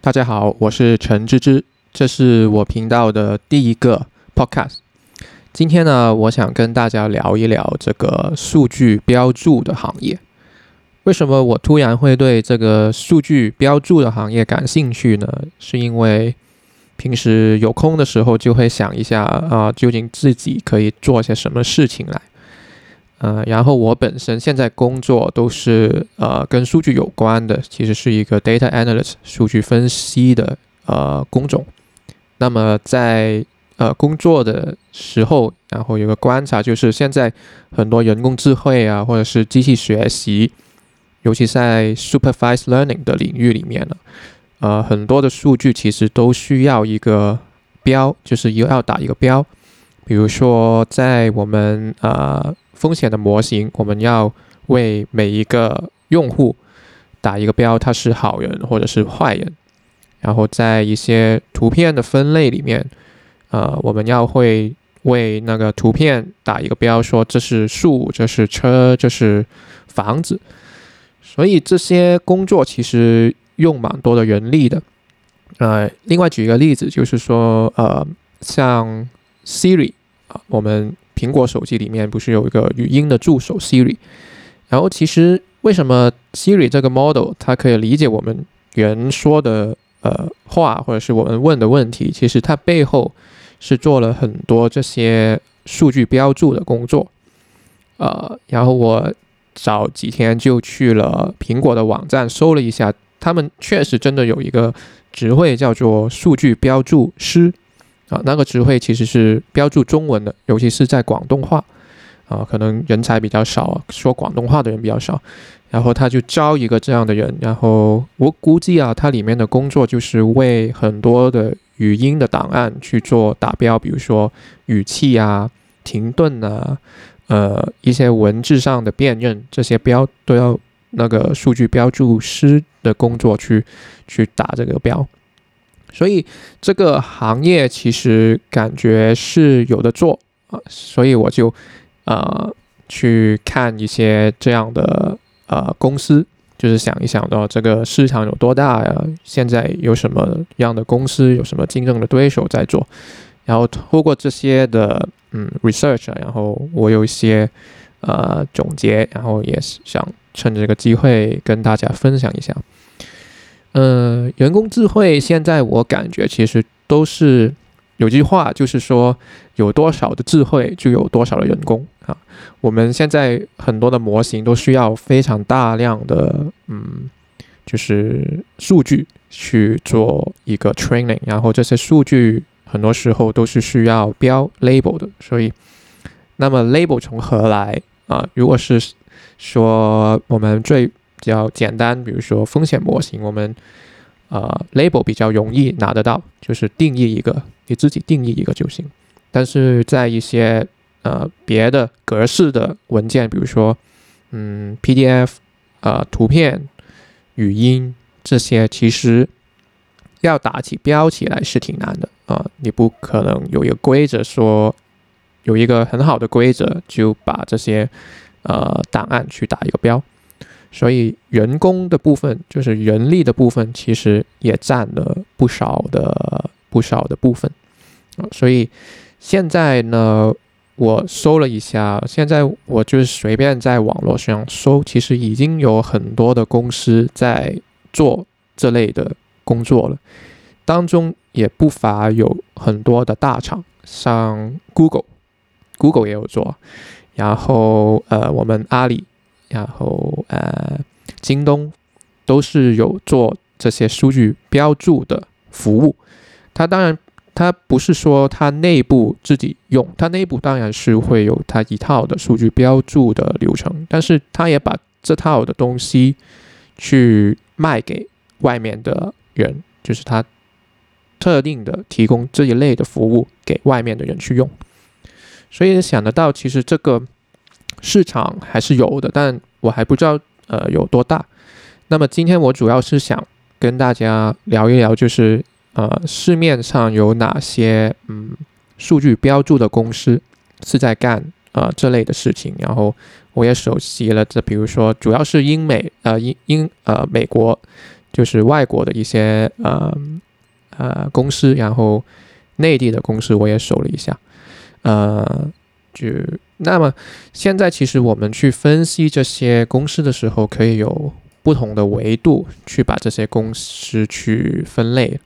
大家好，我是陈芝芝，这是我频道的第一个 podcast。今天呢，我想跟大家聊一聊这个数据标注的行业。为什么我突然会对这个数据标注的行业感兴趣呢？是因为平时有空的时候就会想一下啊，究竟自己可以做些什么事情来。呃，然后我本身现在工作都是呃跟数据有关的，其实是一个 data analyst 数据分析的呃工种。那么在呃工作的时候，然后有个观察就是，现在很多人工智慧啊，或者是机器学习，尤其在 supervised learning 的领域里面呢，呃，很多的数据其实都需要一个标，就是又要打一个标。比如说在我们呃。风险的模型，我们要为每一个用户打一个标，他是好人或者是坏人。然后在一些图片的分类里面，呃，我们要会为那个图片打一个标，说这是树，这是车，这是房子。所以这些工作其实用蛮多的人力的。呃，另外举一个例子，就是说，呃，像 Siri 啊，我们。苹果手机里面不是有一个语音的助手 Siri，然后其实为什么 Siri 这个 model 它可以理解我们人说的呃话，或者是我们问的问题，其实它背后是做了很多这些数据标注的工作。呃，然后我早几天就去了苹果的网站搜了一下，他们确实真的有一个职位叫做数据标注师。啊，那个职位其实是标注中文的，尤其是在广东话，啊，可能人才比较少，说广东话的人比较少，然后他就招一个这样的人，然后我估计啊，他里面的工作就是为很多的语音的档案去做打标，比如说语气啊、停顿啊、呃一些文字上的辨认，这些标都要那个数据标注师的工作去去打这个标。所以这个行业其实感觉是有的做啊，所以我就呃去看一些这样的呃公司，就是想一想到这个市场有多大呀，现在有什么样的公司，有什么竞争的对手在做，然后透过这些的嗯 research，然后我有一些呃总结，然后也是想趁这个机会跟大家分享一下。呃，人工智慧现在我感觉其实都是有句话，就是说有多少的智慧就有多少的人工啊。我们现在很多的模型都需要非常大量的嗯，就是数据去做一个 training，然后这些数据很多时候都是需要标 label 的。所以，那么 label 从何来啊？如果是说我们最比较简单，比如说风险模型，我们呃 label 比较容易拿得到，就是定义一个，你自己定义一个就行。但是在一些呃别的格式的文件，比如说嗯 PDF 呃图片、语音这些，其实要打起标起来是挺难的啊。你不可能有一个规则说有一个很好的规则就把这些呃档案去打一个标。所以人工的部分，就是人力的部分，其实也占了不少的不少的部分啊。所以现在呢，我搜了一下，现在我就是随便在网络上搜，其实已经有很多的公司在做这类的工作了，当中也不乏有很多的大厂，像 Google，Google 也有做，然后呃，我们阿里。然后呃，京东都是有做这些数据标注的服务。它当然，它不是说它内部自己用，它内部当然是会有它一套的数据标注的流程，但是它也把这套的东西去卖给外面的人，就是它特定的提供这一类的服务给外面的人去用。所以想得到，其实这个。市场还是有的，但我还不知道呃有多大。那么今天我主要是想跟大家聊一聊，就是呃市面上有哪些嗯数据标注的公司是在干呃这类的事情，然后我也熟悉了这，比如说主要是英美呃英英呃美国就是外国的一些呃呃公司，然后内地的公司我也熟了一下，呃去那么现在其实我们去分析这些公司的时候，可以有不同的维度去把这些公司去分类。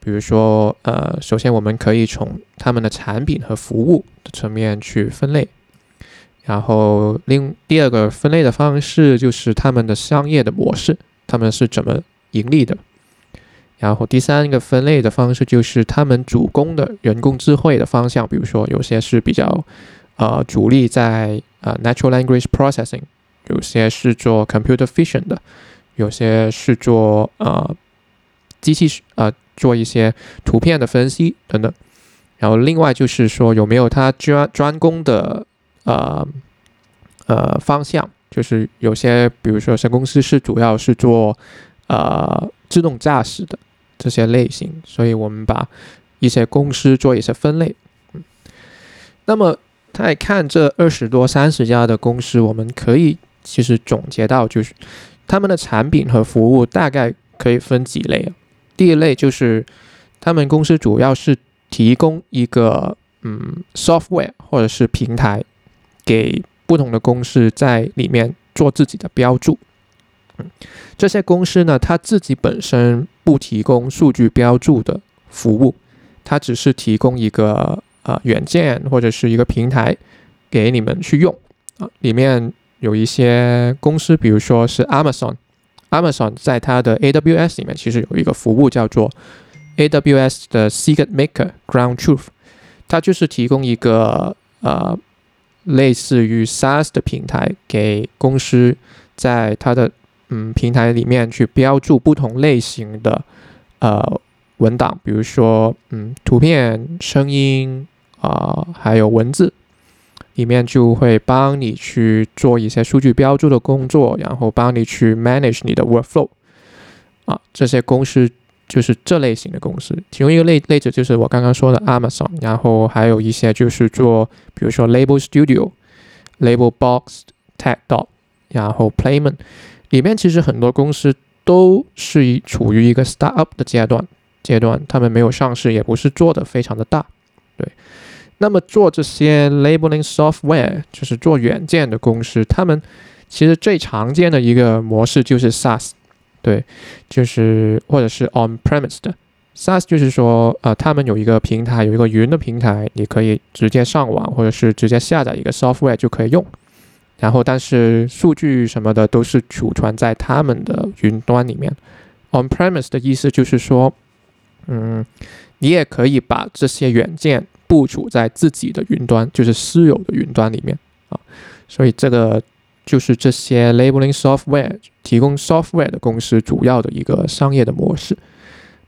比如说，呃，首先我们可以从他们的产品和服务的层面去分类，然后另第二个分类的方式就是他们的商业的模式，他们是怎么盈利的，然后第三个分类的方式就是他们主攻的人工智慧的方向，比如说有些是比较呃主力在呃 natural language processing，有些是做 computer vision 的，有些是做呃机器呃。做一些图片的分析等等，然后另外就是说有没有他专专攻的呃呃方向，就是有些比如说，神公司是主要是做呃自动驾驶的这些类型，所以我们把一些公司做一些分类。嗯，那么再看这二十多三十家的公司，我们可以其实总结到就是他们的产品和服务大概可以分几类啊。第一类就是，他们公司主要是提供一个嗯 software 或者是平台，给不同的公司在里面做自己的标注。嗯，这些公司呢，它自己本身不提供数据标注的服务，它只是提供一个呃软件或者是一个平台给你们去用啊。里面有一些公司，比如说是 Amazon。Amazon 在它的 AWS 里面其实有一个服务叫做 AWS 的 Secret Maker Ground Truth，它就是提供一个呃类似于 SaaS 的平台，给公司在它的嗯平台里面去标注不同类型的呃文档，比如说嗯图片、声音啊，还有文字。里面就会帮你去做一些数据标注的工作，然后帮你去 manage 你的 workflow 啊，这些公司就是这类型的公司。其中一个类例子就是我刚刚说的 Amazon，然后还有一些就是做，比如说 Label Studio、Label Box、Tag Dot，然后 Playman，里面其实很多公司都是处于一个 startup 的阶段，阶段他们没有上市，也不是做的非常的大，对。那么做这些 labeling software，就是做软件的公司，他们其实最常见的一个模式就是 SaaS，对，就是或者是 on premise 的 SaaS，就是说，呃，他们有一个平台，有一个云的平台，你可以直接上网，或者是直接下载一个 software 就可以用。然后，但是数据什么的都是储存在他们的云端里面。on premise 的意思就是说，嗯，你也可以把这些软件。部署在自己的云端，就是私有的云端里面啊，所以这个就是这些 labeling software 提供 software 的公司主要的一个商业的模式。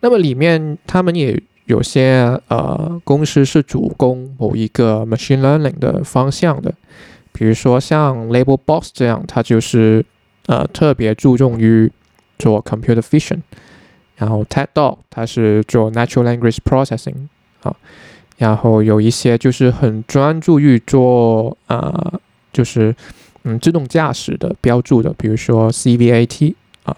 那么里面他们也有些呃公司是主攻某一个 machine learning 的方向的，比如说像 Label Box 这样，它就是呃特别注重于做 computer vision，然后 TED Dog 它是做 natural language processing 啊。然后有一些就是很专注于做啊，就是嗯自动驾驶的标注的，比如说 CVAT 啊，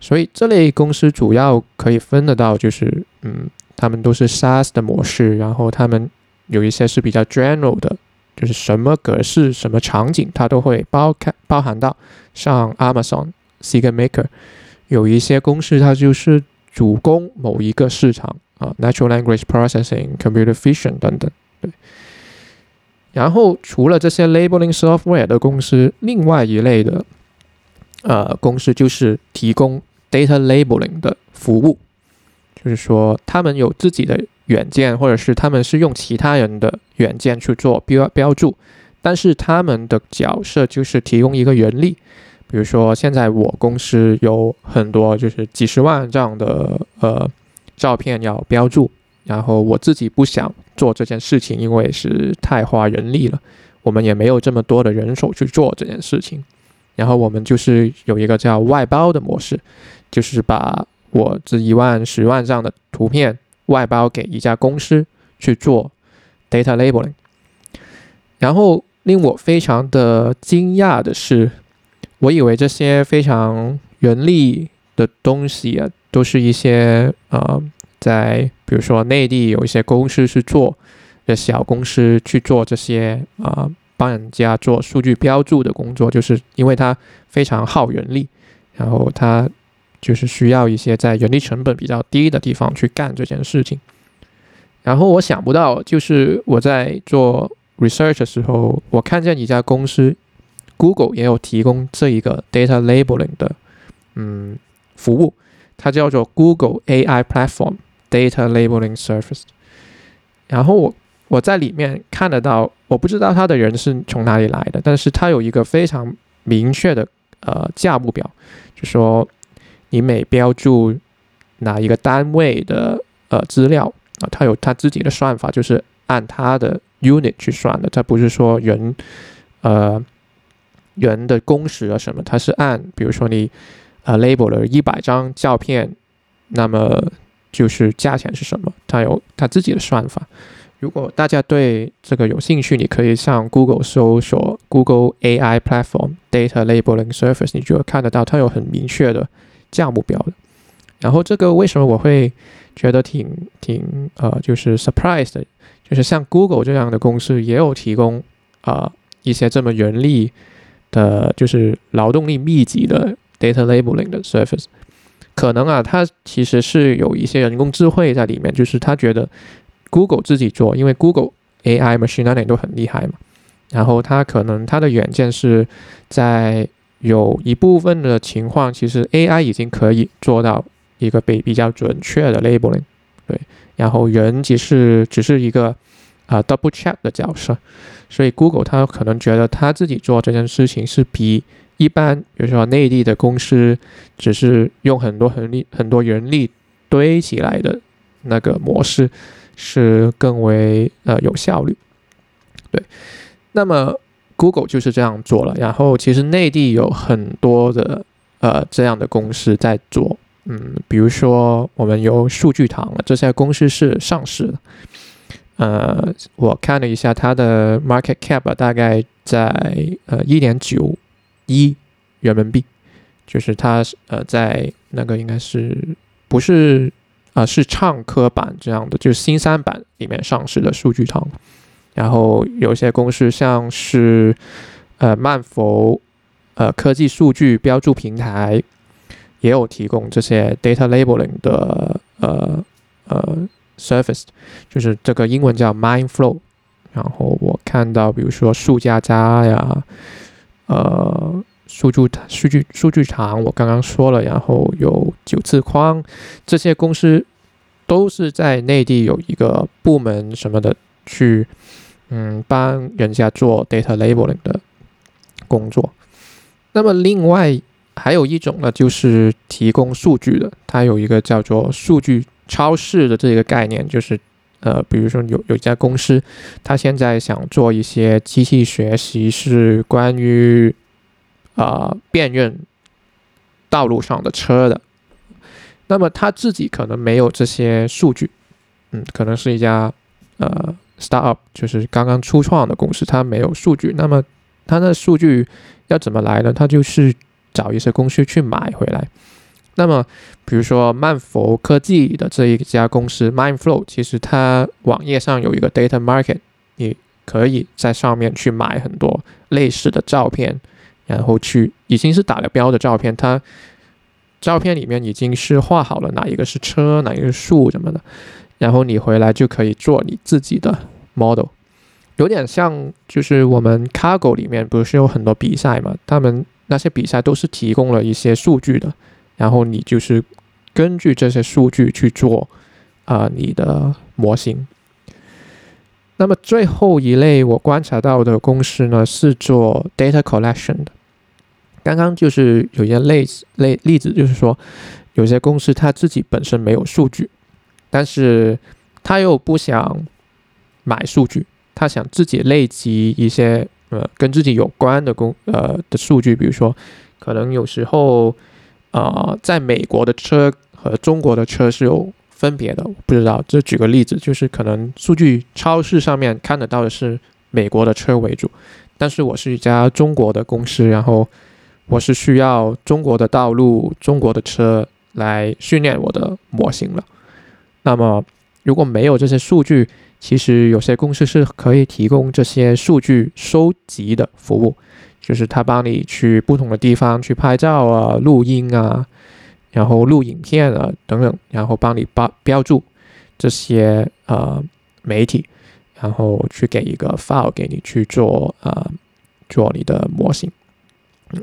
所以这类公司主要可以分得到，就是嗯，他们都是 SaaS 的模式，然后他们有一些是比较 general 的，就是什么格式、什么场景它都会包开包含到，像 Amazon、SeekMaker，有一些公司它就是主攻某一个市场。啊，natural language processing、computer vision 等等，对。然后除了这些 labeling software 的公司，另外一类的呃公司就是提供 data labeling 的服务，就是说他们有自己的软件，或者是他们是用其他人的软件去做标标注，但是他们的角色就是提供一个人力，比如说现在我公司有很多就是几十万这样的呃。照片要标注，然后我自己不想做这件事情，因为是太花人力了。我们也没有这么多的人手去做这件事情。然后我们就是有一个叫外包的模式，就是把我这一万、十万这样的图片外包给一家公司去做 data labeling。然后令我非常的惊讶的是，我以为这些非常人力的东西啊，都是一些呃，在比如说内地有一些公司是做的小公司去做这些啊，帮人家做数据标注的工作，就是因为它非常耗人力，然后它就是需要一些在人力成本比较低的地方去干这件事情。然后我想不到，就是我在做。research 的时候，我看见一家公司，Google 也有提供这一个 data labeling 的嗯服务，它叫做 Google AI Platform Data Labeling Service。然后我我在里面看得到，我不知道他的人是从哪里来的，但是他有一个非常明确的呃价目表，就说你每标注哪一个单位的呃资料啊，他有他自己的算法，就是按他的。unit 去算的，它不是说人，呃，人的工时啊什么，它是按，比如说你，呃，label 了一百张照片，那么就是价钱是什么？它有它自己的算法。如果大家对这个有兴趣，你可以上 Google 搜索 Google AI Platform Data Labeling Service，你就会看得到它有很明确的价目表的。然后这个为什么我会觉得挺挺呃，就是 surprise 的？就是像 Google 这样的公司也有提供啊一些这么人力的，就是劳动力密集的 data labeling 的 service，可能啊，它其实是有一些人工智慧在里面，就是他觉得 Google 自己做，因为 Google AI machine learning 都很厉害嘛，然后他可能他的软件是在有一部分的情况，其实 AI 已经可以做到一个比比较准确的 labeling，对。然后人只是只是一个啊 double check 的角色，所以 Google 它可能觉得他自己做这件事情是比一般，比如说内地的公司只是用很多很力很多人力堆起来的那个模式是更为呃有效率。对，那么 Google 就是这样做了。然后其实内地有很多的呃这样的公司在做。嗯，比如说我们有数据堂，这些公司是上市的。呃，我看了一下它的 market cap，大概在呃一点九一人民币，就是它呃在那个应该是不是啊是唱科版这样的，就是新三板里面上市的数据仓。然后有些公司像是呃曼佛呃科技数据标注平台。也有提供这些 data labeling 的呃呃 Surface 就是这个英文叫 Mindflow。然后我看到，比如说数加加呀，呃，数据数据数据堂，我刚刚说了，然后有九次框，这些公司都是在内地有一个部门什么的去，嗯，帮人家做 data labeling 的工作。那么另外。还有一种呢，就是提供数据的，它有一个叫做数据超市的这个概念，就是呃，比如说有有一家公司，它现在想做一些机器学习，是关于啊辨认道路上的车的，那么他自己可能没有这些数据，嗯，可能是一家呃 startup，就是刚刚初创的公司，它没有数据，那么它的数据要怎么来呢？它就是。找一些公司去买回来。那么，比如说曼佛科技的这一家公司 Mindflow，其实它网页上有一个 Data Market，你可以在上面去买很多类似的照片，然后去已经是打了标的照片，它照片里面已经是画好了哪一个是车，哪一个是树什么的，然后你回来就可以做你自己的 model，有点像就是我们 Cargo 里面不是有很多比赛嘛，他们。那些比赛都是提供了一些数据的，然后你就是根据这些数据去做啊你的模型。那么最后一类我观察到的公司呢，是做 data collection 的。刚刚就是有些类类例子，就是说有些公司它自己本身没有数据，但是他又不想买数据，他想自己累积一些。呃，跟自己有关的公呃的数据，比如说，可能有时候，啊，在美国的车和中国的车是有分别的，不知道。这举个例子，就是可能数据超市上面看得到的是美国的车为主，但是我是一家中国的公司，然后我是需要中国的道路、中国的车来训练我的模型了。那么如果没有这些数据，其实有些公司是可以提供这些数据收集的服务，就是他帮你去不同的地方去拍照啊、录音啊，然后录影片啊等等，然后帮你标标注这些呃媒体。然后去给一个 file 给你去做呃做你的模型，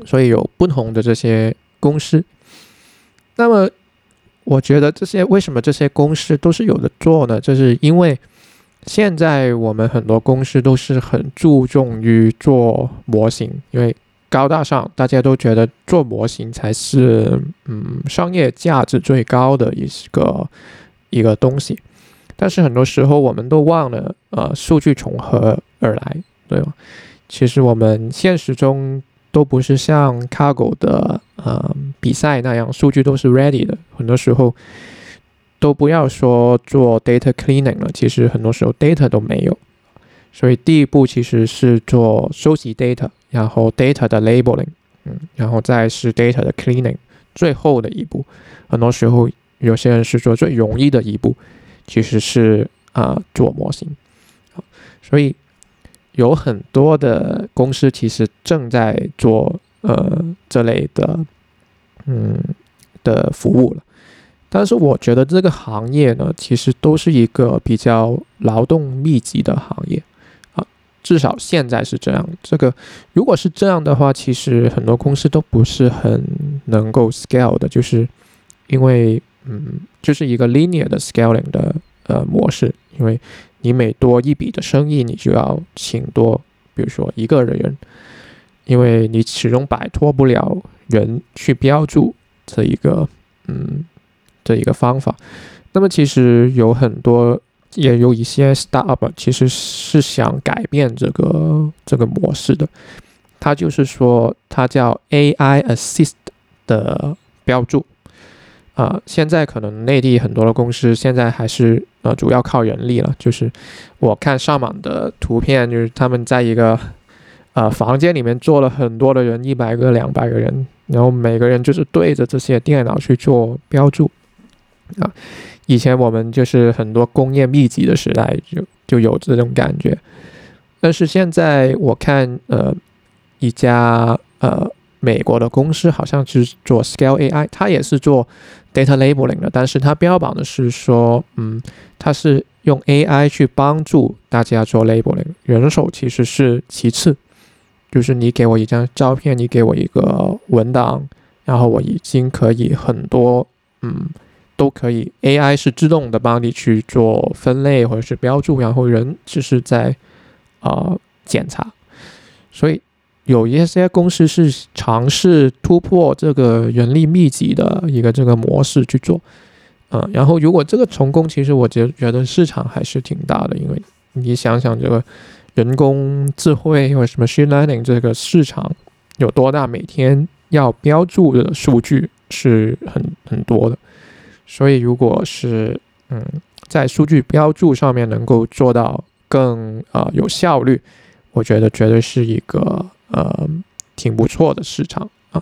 所以有不同的这些公司。那么我觉得这些为什么这些公司都是有的做呢？就是因为现在我们很多公司都是很注重于做模型，因为高大上，大家都觉得做模型才是嗯商业价值最高的一个一个东西。但是很多时候我们都忘了，呃，数据从何而来，对吗？其实我们现实中都不是像 Cargo 的呃比赛那样，数据都是 ready 的。很多时候都不要说做 data cleaning 了，其实很多时候 data 都没有。所以第一步其实是做收集 data，然后 data 的 labeling，嗯，然后再是 data 的 cleaning，最后的一步，很多时候有些人是做最容易的一步。其实是啊，做模型，所以有很多的公司其实正在做呃这类的嗯的服务了。但是我觉得这个行业呢，其实都是一个比较劳动密集的行业啊，至少现在是这样。这个如果是这样的话，其实很多公司都不是很能够 scale 的，就是因为。嗯，就是一个 linear 的 scaling 的呃模式，因为你每多一笔的生意，你就要请多，比如说一个人，因为你始终摆脱不了人去标注这一个嗯这一个方法。那么其实有很多，也有一些 startup 其实是想改变这个这个模式的，它就是说它叫 AI assist 的标注。啊，现在可能内地很多的公司现在还是呃主要靠人力了。就是我看上网的图片，就是他们在一个呃房间里面坐了很多的人，一百个、两百个人，然后每个人就是对着这些电脑去做标注。啊，以前我们就是很多工业密集的时代，就就有这种感觉。但是现在我看呃一家呃。美国的公司好像是做 Scale AI，它也是做 data labeling 的，但是它标榜的是说，嗯，它是用 AI 去帮助大家做 labeling，人手其实是其次，就是你给我一张照片，你给我一个文档，然后我已经可以很多，嗯，都可以 AI 是自动的帮你去做分类或者是标注，然后人就是在啊检查，所以。有一些公司是尝试突破这个人力密集的一个这个模式去做，嗯，然后如果这个成功，其实我觉觉得市场还是挺大的，因为你想想这个人工智慧或者什么 machine learning 这个市场有多大，每天要标注的数据是很很多的，所以如果是嗯在数据标注上面能够做到更呃有效率，我觉得绝对是一个。呃，挺不错的市场啊。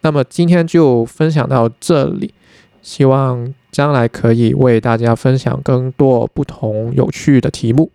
那么今天就分享到这里，希望将来可以为大家分享更多不同有趣的题目。